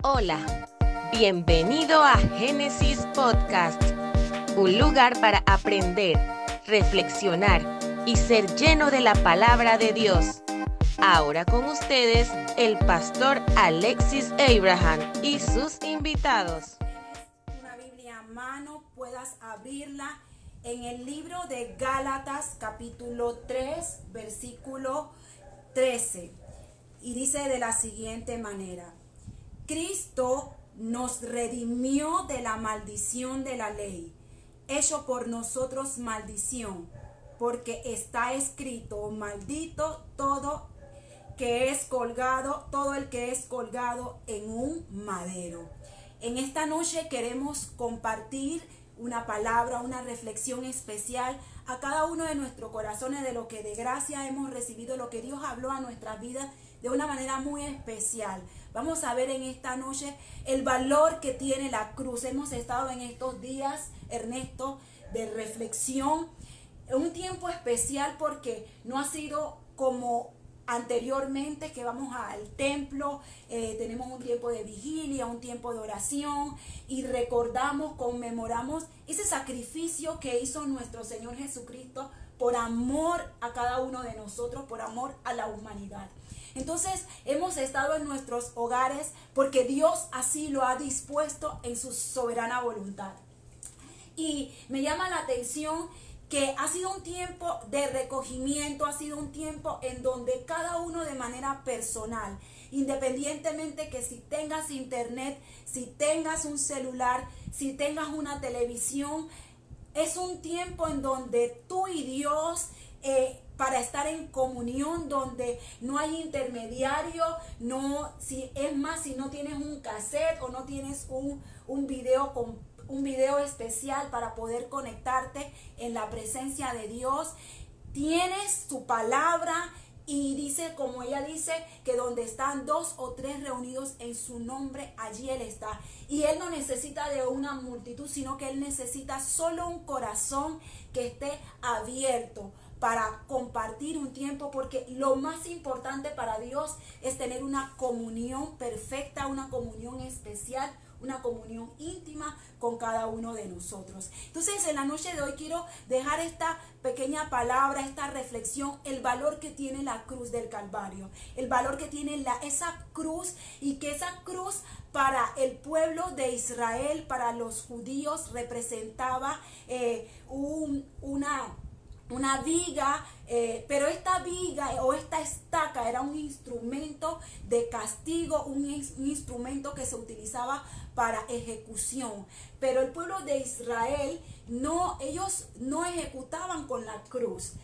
Hola, bienvenido a Génesis Podcast, un lugar para aprender, reflexionar y ser lleno de la palabra de Dios. Ahora con ustedes el pastor Alexis Abraham y sus invitados. Una Biblia a mano, puedas abrirla en el libro de Gálatas capítulo 3, versículo 13. Y dice de la siguiente manera, Cristo nos redimió de la maldición de la ley, hecho por nosotros maldición, porque está escrito, maldito todo que es colgado, todo el que es colgado en un madero. En esta noche queremos compartir una palabra, una reflexión especial a cada uno de nuestros corazones de lo que de gracia hemos recibido, lo que Dios habló a nuestras vidas de una manera muy especial. Vamos a ver en esta noche el valor que tiene la cruz. Hemos estado en estos días, Ernesto, de reflexión. Un tiempo especial porque no ha sido como anteriormente que vamos al templo, eh, tenemos un tiempo de vigilia, un tiempo de oración y recordamos, conmemoramos ese sacrificio que hizo nuestro Señor Jesucristo por amor a cada uno de nosotros, por amor a la humanidad. Entonces hemos estado en nuestros hogares porque Dios así lo ha dispuesto en su soberana voluntad. Y me llama la atención que ha sido un tiempo de recogimiento, ha sido un tiempo en donde cada uno de manera personal, independientemente que si tengas internet, si tengas un celular, si tengas una televisión, es un tiempo en donde tú y Dios eh, para estar en comunión donde no hay intermediario, no, si es más, si no tienes un cassette o no tienes un, un video con un video especial para poder conectarte en la presencia de Dios. Tienes su palabra y dice, como ella dice, que donde están dos o tres reunidos en su nombre, allí Él está. Y Él no necesita de una multitud, sino que Él necesita solo un corazón que esté abierto para compartir un tiempo, porque lo más importante para Dios es tener una comunión perfecta, una comunión especial, una comunión íntima con cada uno de nosotros. Entonces, en la noche de hoy quiero dejar esta pequeña palabra, esta reflexión, el valor que tiene la cruz del Calvario, el valor que tiene la, esa cruz y que esa cruz para el pueblo de Israel, para los judíos, representaba eh, un, una una viga, eh, pero esta viga o esta estaca era un instrumento de castigo, un, instrumento que se utilizaba para ejecución. Pero el pueblo de Israel no, ellos no ejecutaban con la cruz.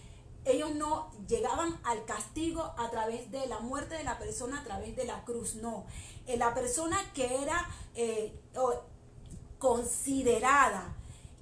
Ellos no llegaban al castigo a través de la muerte de la persona, a través de la cruz, no. Eh, la persona que era eh, considerada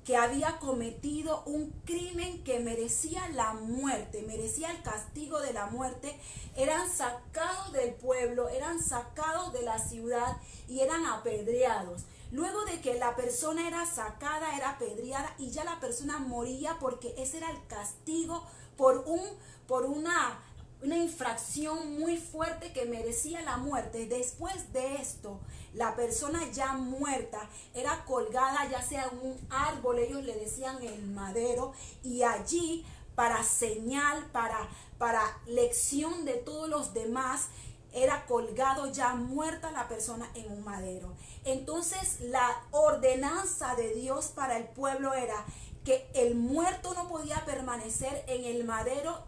que había cometido un crimen que merecía la muerte, merecía el castigo de la muerte, eran sacados del pueblo, eran sacados de la ciudad y eran apedreados. Luego de que la persona era sacada, era apedreada y ya la persona moría porque ese era el castigo por un por una una infracción muy fuerte que merecía la muerte. Después de esto, la persona ya muerta era colgada ya sea en un árbol, ellos le decían el madero, y allí para señal, para, para lección de todos los demás, era colgado ya muerta la persona en un madero. Entonces la ordenanza de Dios para el pueblo era que el muerto no podía permanecer en el madero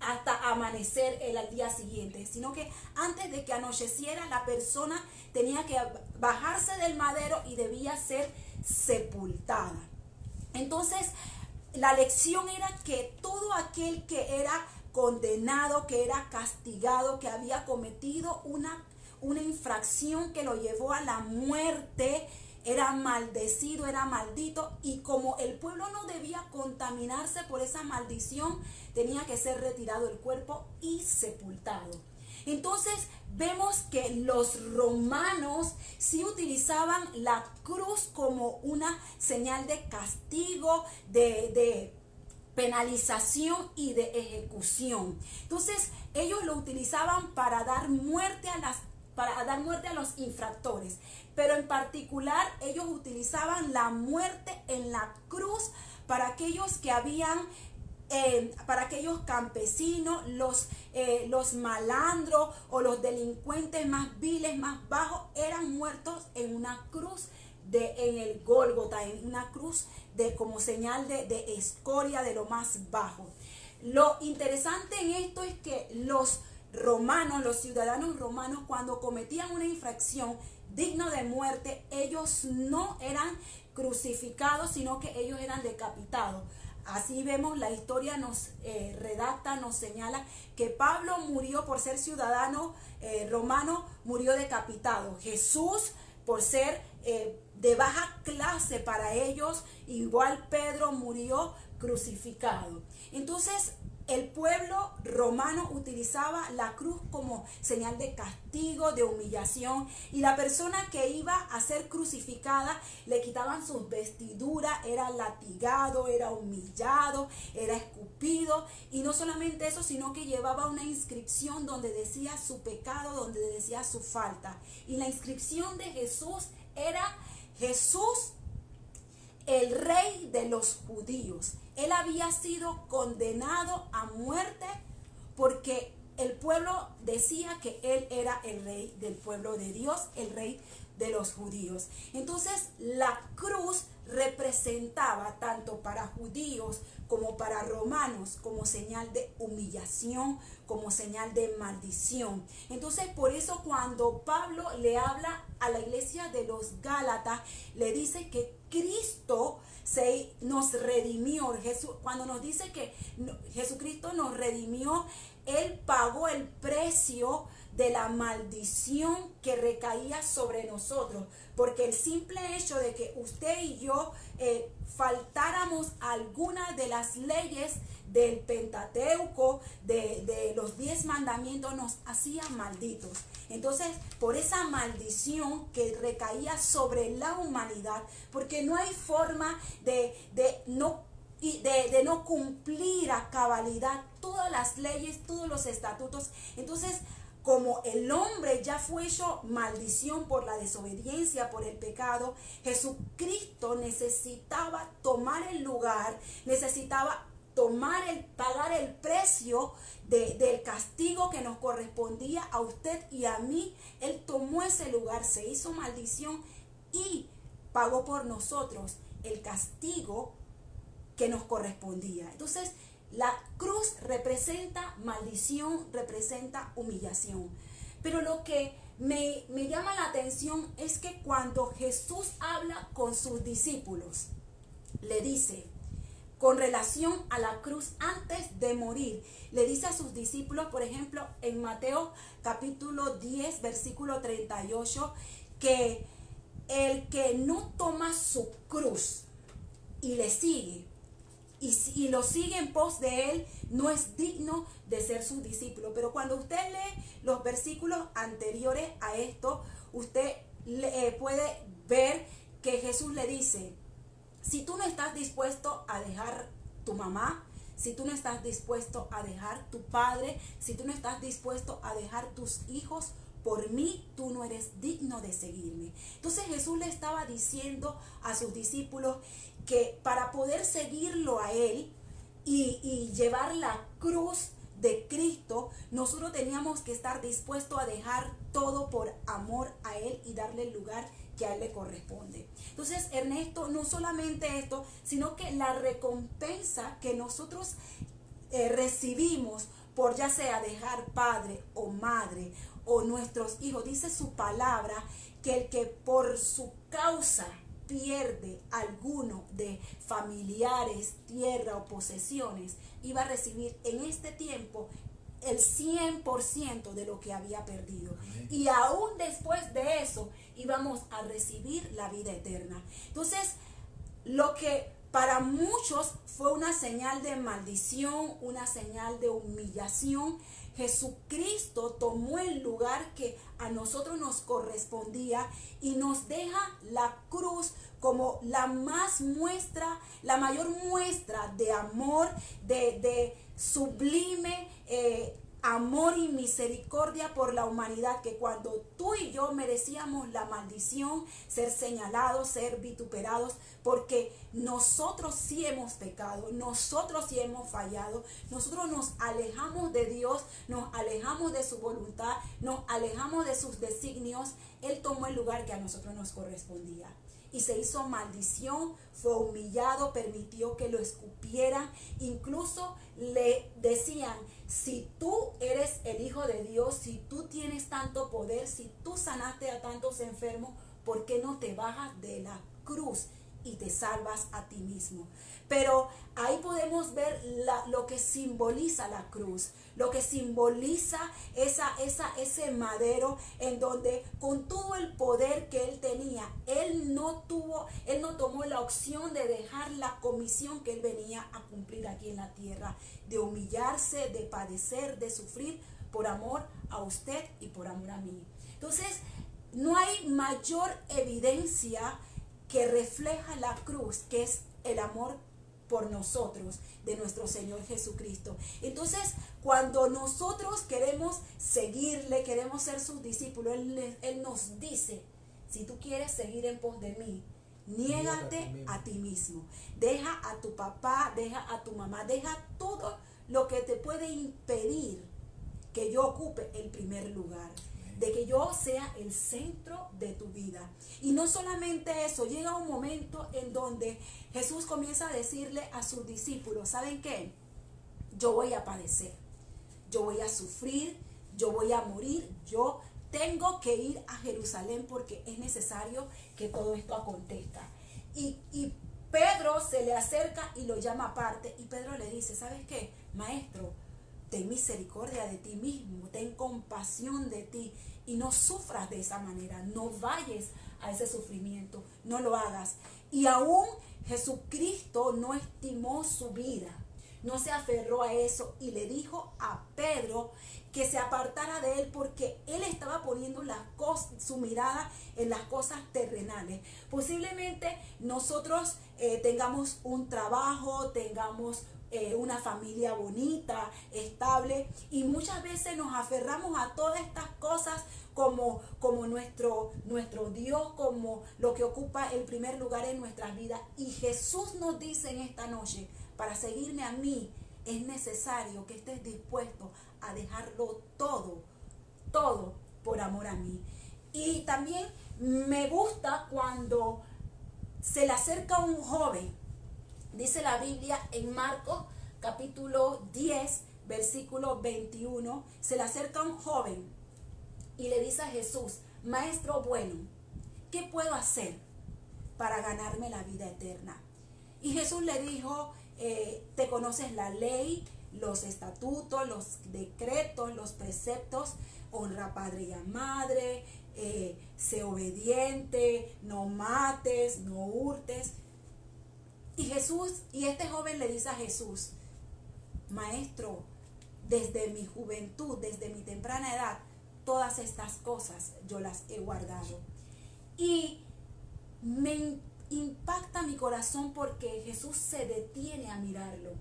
hasta amanecer el al día siguiente, sino que antes de que anocheciera la persona tenía que bajarse del madero y debía ser sepultada. Entonces, la lección era que todo aquel que era condenado, que era castigado, que había cometido una, una infracción que lo llevó a la muerte, era maldecido, era maldito y como el pueblo no debía contaminarse por esa maldición, tenía que ser retirado el cuerpo y sepultado. Entonces vemos que los romanos sí utilizaban la cruz como una señal de castigo, de, de penalización y de ejecución. Entonces ellos lo utilizaban para dar muerte a las para dar muerte a los infractores. Pero en particular ellos utilizaban la muerte en la cruz para aquellos que habían eh, para aquellos campesinos, los, eh, los malandros o los delincuentes más viles, más bajos, eran muertos en una cruz de, en el Gólgota, en una cruz de, como señal de, de escoria de lo más bajo. Lo interesante en esto es que los romanos, los ciudadanos romanos, cuando cometían una infracción digna de muerte, ellos no eran crucificados, sino que ellos eran decapitados. Así vemos, la historia nos eh, redacta, nos señala que Pablo murió por ser ciudadano eh, romano, murió decapitado. Jesús, por ser eh, de baja clase para ellos, igual Pedro murió crucificado. Entonces, el pueblo romano utilizaba la cruz como señal de castigo, de humillación, y la persona que iba a ser crucificada le quitaban sus vestiduras, era latigado, era humillado, era escupido, y no solamente eso, sino que llevaba una inscripción donde decía su pecado, donde decía su falta. Y la inscripción de Jesús era Jesús, el rey de los judíos. Él había sido condenado a muerte porque el pueblo decía que él era el rey del pueblo de Dios, el rey de los judíos. Entonces la cruz representaba tanto para judíos como para romanos como señal de humillación, como señal de maldición. Entonces por eso cuando Pablo le habla a la iglesia de los Gálatas, le dice que Cristo se, nos redimió. Jesús, cuando nos dice que Jesucristo nos redimió, Él pagó el precio de la maldición que recaía sobre nosotros. Porque el simple hecho de que usted y yo eh, faltáramos alguna de las leyes del Pentateuco, de, de los diez mandamientos, nos hacía malditos. Entonces, por esa maldición que recaía sobre la humanidad, porque no hay forma de, de no de, de, no cumplir a cabalidad todas las leyes, todos los estatutos. Entonces, como el hombre ya fue hecho maldición por la desobediencia, por el pecado, Jesucristo necesitaba tomar el lugar, necesitaba tomar el, pagar el precio del castigo que nos correspondía a usted y a mí. Él tomó ese lugar, se hizo maldición y pagó por nosotros el castigo que nos correspondía. Entonces, la cruz representa maldición, representa humillación. Pero lo que me, me, llama la atención es que cuando Jesús habla con sus discípulos, le dice, con relación a la cruz antes de morir, le dice a sus discípulos, por ejemplo, en Mateo capítulo 10, versículo 38, que el que no toma su cruz y le sigue, y, lo sigue en pos de él, no es digno de ser su discípulo. Pero cuando usted lee los versículos anteriores a esto, usted eh, puede ver que Jesús le dice, si tú no estás dispuesto a dejar tu mamá, si tú no estás dispuesto a dejar tu padre, si tú no estás dispuesto a dejar tus hijos, por mí tú no eres digno de seguirme. Entonces Jesús le estaba diciendo a sus discípulos que para poder seguirlo a Él y, llevar la cruz de Cristo, nosotros teníamos que estar dispuestos a dejar todo por amor a Él y darle el lugar que a Él le corresponde. Entonces, Ernesto, no solamente esto, sino que la recompensa que nosotros eh, recibimos por ya sea dejar padre o madre o nuestros hijos, dice su palabra, que el que por su causa pierde alguno de familiares, tierra o posesiones, iba a recibir en este tiempo el 100% de lo que había perdido. Y aún después de eso íbamos a recibir la vida eterna. Entonces, lo que para muchos fue una señal de maldición, una señal de humillación, Jesucristo tomó el lugar que a nosotros nos correspondía y nos deja la cruz como la más muestra, la mayor muestra de amor, de, sublime eh, amor y misericordia por la humanidad, que cuando tú y yo merecíamos la maldición, ser señalados, ser vituperados, porque nosotros sí hemos pecado, nosotros sí hemos fallado, nosotros nos alejamos de Dios, nos alejamos de su voluntad, nos alejamos de sus designios, Él tomó el lugar que a nosotros nos correspondía y se hizo maldición, fue humillado, permitió que lo escupieran, incluso le decían, si tú eres el Hijo de Dios, si tú tienes tanto poder, si tú sanaste a tantos enfermos, ¿por qué no te bajas de la cruz y te salvas a ti mismo? Pero ahí podemos ver lo que simboliza la cruz, lo que simboliza esa, esa, ese madero en donde con todo el poder que él tenía, él no tuvo, él no tomó la opción de dejar la comisión que él venía a cumplir aquí en la tierra, de humillarse, de padecer, de sufrir por amor a usted y por amor a mí. Entonces, no hay mayor evidencia que refleja la cruz, que es el amor por nosotros, de nuestro Señor Jesucristo. Entonces, cuando nosotros queremos seguirle, queremos ser sus discípulos, Él, él nos dice, si tú quieres seguir en pos de mí, niégate a ti mismo. Deja a tu papá, deja a tu mamá, deja todo lo que te puede impedir que yo ocupe el primer lugar de que yo sea el centro de tu vida. Y no solamente eso, llega un momento en donde Jesús comienza a decirle a sus discípulos, ¿saben qué? Yo voy a padecer, yo voy a sufrir, yo voy a morir, yo tengo que ir a Jerusalén porque es necesario que todo esto acontezca. Y, y Pedro se le acerca y lo llama aparte y Pedro le dice, ¿sabes qué? Maestro, ten misericordia de ti mismo, ten compasión de ti y no sufras de esa manera, no vayas a ese sufrimiento, no lo hagas. Y aún Jesucristo no estimó su vida, no se aferró a eso y le dijo a Pedro que se apartara de él porque él estaba poniendo su mirada en las cosas terrenales. Posiblemente nosotros eh, tengamos un trabajo, tengamos eh, una familia bonita, estable, y muchas veces nos aferramos a todas estas cosas como, como nuestro, nuestro Dios, como lo que ocupa el primer lugar en nuestras vidas. Y Jesús nos dice en esta noche, para seguirme a mí, es necesario que estés dispuesto a dejarlo todo, todo por amor a mí. Y también me gusta cuando se le acerca un joven Dice la Biblia en Marcos capítulo 10, versículo 21, se le acerca un joven y le dice a Jesús, Maestro bueno, ¿qué puedo hacer para ganarme la vida eterna? Y Jesús le dijo, eh, te conoces la ley, los estatutos, los decretos, los preceptos, honra a padre y a madre, eh, sé obediente, no mates, no hurtes. Jesús, y este joven le dice a Jesús, maestro, desde mi juventud, desde mi temprana edad, todas estas cosas yo las he guardado. Y me impacta mi corazón porque Jesús se detiene a mirarlo.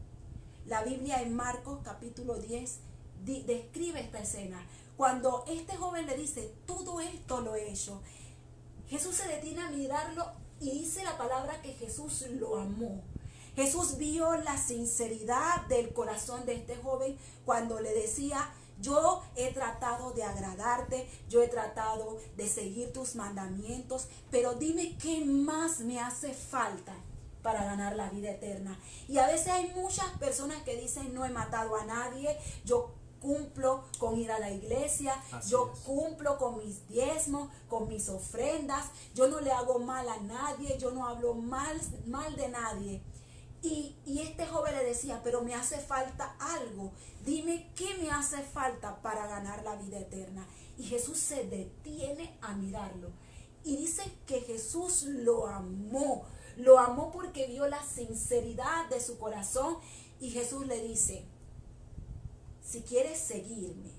La Biblia en Marcos capítulo 10 describe esta escena. Cuando este joven le dice, todo esto lo he hecho, Jesús se detiene a mirarlo y dice la palabra que Jesús lo amó. Jesús vio la sinceridad del corazón de este joven cuando le decía, yo he tratado de agradarte, yo he tratado de seguir tus mandamientos, pero dime qué más me hace falta para ganar la vida eterna. Y a veces hay muchas personas que dicen, no he matado a nadie, yo cumplo con ir a la iglesia, yo cumplo con mis diezmos, con mis ofrendas, yo no le hago mal a nadie, yo no hablo mal, mal de nadie. Y, y, este joven le decía, pero me hace falta algo, dime qué me hace falta para ganar la vida eterna. Y Jesús se detiene a mirarlo. Y dice que Jesús lo amó, lo amó porque vio la sinceridad de su corazón. Y Jesús le dice, si quieres seguirme,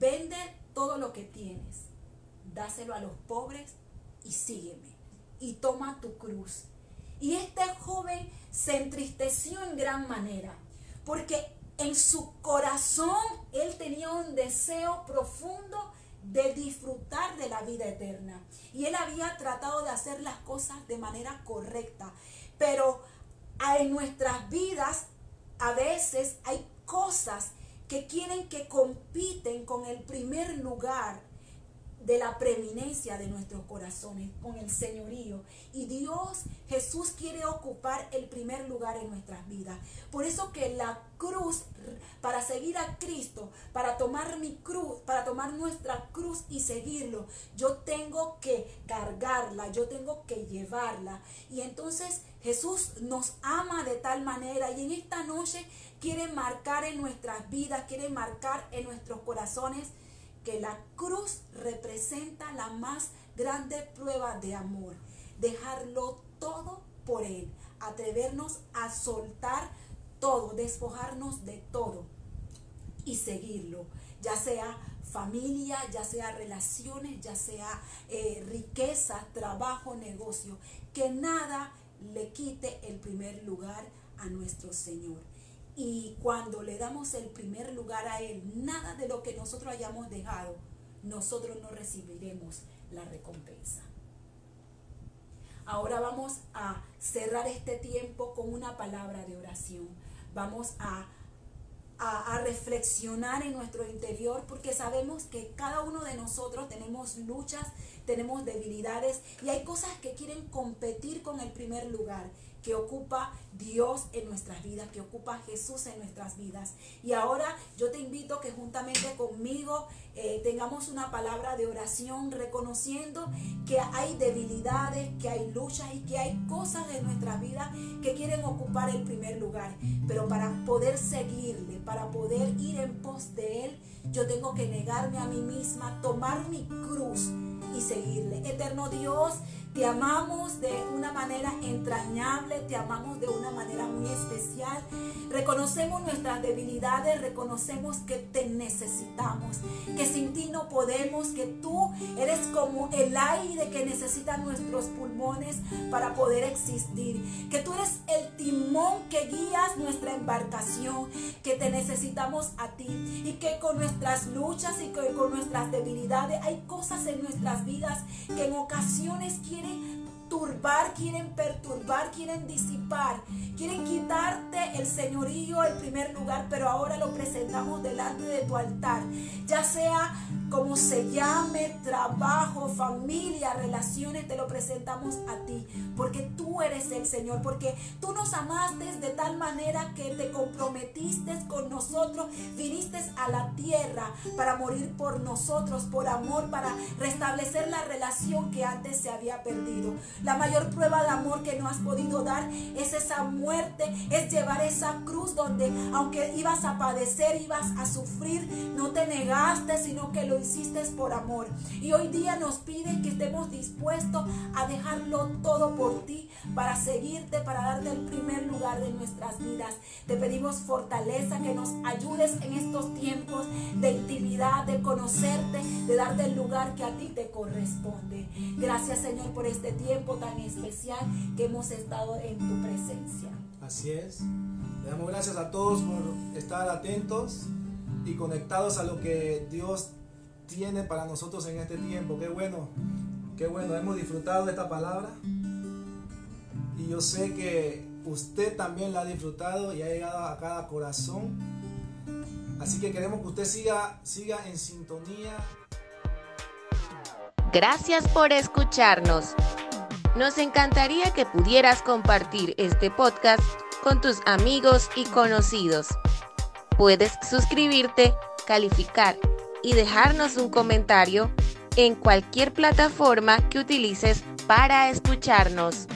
vende todo lo que tienes, dáselo a los pobres y sígueme. Y toma tu cruz. Y este joven se entristeció en gran manera, porque en su corazón él tenía un deseo profundo de disfrutar de la vida eterna. Y él había tratado de hacer las cosas de manera correcta. Pero en nuestras vidas a veces hay cosas que quieren que compiten con el primer lugar de la preeminencia de nuestros corazones, con el señorío. Y Dios, Jesús quiere ocupar el primer lugar en nuestras vidas. Por eso que la cruz, para seguir a Cristo, para tomar mi cruz, para tomar nuestra cruz y seguirlo, yo tengo que cargarla, yo tengo que llevarla. Y entonces Jesús nos ama de tal manera y en esta noche quiere marcar en nuestras vidas, quiere marcar en nuestros corazones que la cruz representa la más grande prueba de amor. Dejarlo todo por Él. Atrevernos a soltar todo, despojarnos de todo y seguirlo. Ya sea familia, ya sea relaciones, ya sea eh, riqueza, trabajo, negocio. Que nada le quite el primer lugar a nuestro Señor. Y cuando le damos el primer lugar a Él, nada de lo que nosotros hayamos dejado, nosotros no recibiremos la recompensa. Ahora vamos a cerrar este tiempo con una palabra de oración. Vamos a, a, reflexionar en nuestro interior porque sabemos que cada uno de nosotros tenemos luchas, tenemos debilidades y hay cosas que quieren competir con el primer lugar que ocupa Dios en nuestras vidas, que ocupa Jesús en nuestras vidas. Y ahora yo te invito que juntamente conmigo eh, tengamos una palabra de oración reconociendo que hay debilidades, que hay luchas y que hay cosas de nuestra vida que quieren ocupar el primer lugar. Pero para poder seguirle, para poder ir en pos de Él, yo tengo que negarme a mí misma, tomar mi cruz y seguirle. Eterno Dios, te amamos de una manera entrañable, te amamos de una manera muy especial. Reconocemos nuestras debilidades, reconocemos que te necesitamos, que sin ti no podemos, que tú eres como el aire que necesitan nuestros pulmones para poder existir, que tú eres el timón que guías nuestra embarcación, que te necesitamos a ti y que con nuestras luchas y con nuestras debilidades hay cosas en nuestras vidas que en ocasiones quieren turbar, quieren perturbar, quieren disipar, quieren quitarte el señorío, el primer lugar, pero ahora lo presentamos delante de tu altar, ya sea como se llame, trabajo, familia, relaciones, te lo presentamos a ti, porque tú eres el Señor, porque tú nos amaste de tal manera que te comprometiste con nosotros, viniste a la tierra para morir por nosotros, por amor, para restablecer la relación que antes se había perdido. La mayor prueba de amor que no has podido dar es esa muerte, es llevar esa cruz donde aunque ibas a padecer, ibas a sufrir, no te negaste, sino que lo hiciste por amor. Y hoy día nos pide que estemos dispuestos a dejarlo todo por ti, para seguirte, para darte el primer lugar de nuestras vidas. Te pedimos fortaleza, que nos ayudes en estos tiempos de intimidad, de conocerte, de darte el lugar que a ti te corresponde. Gracias Señor por este tiempo tan especial que hemos estado en tu presencia. Así es. Le damos gracias a todos por estar atentos y conectados a lo que Dios tiene para nosotros en este tiempo. Qué bueno, qué bueno, hemos disfrutado de esta palabra. Y yo sé que usted también la ha disfrutado y ha llegado a cada corazón. Así que queremos que usted siga, siga en sintonía. Gracias por escucharnos. Nos encantaría que pudieras compartir este podcast con tus amigos y conocidos. Puedes suscribirte, calificar y dejarnos un comentario en cualquier plataforma que utilices para escucharnos.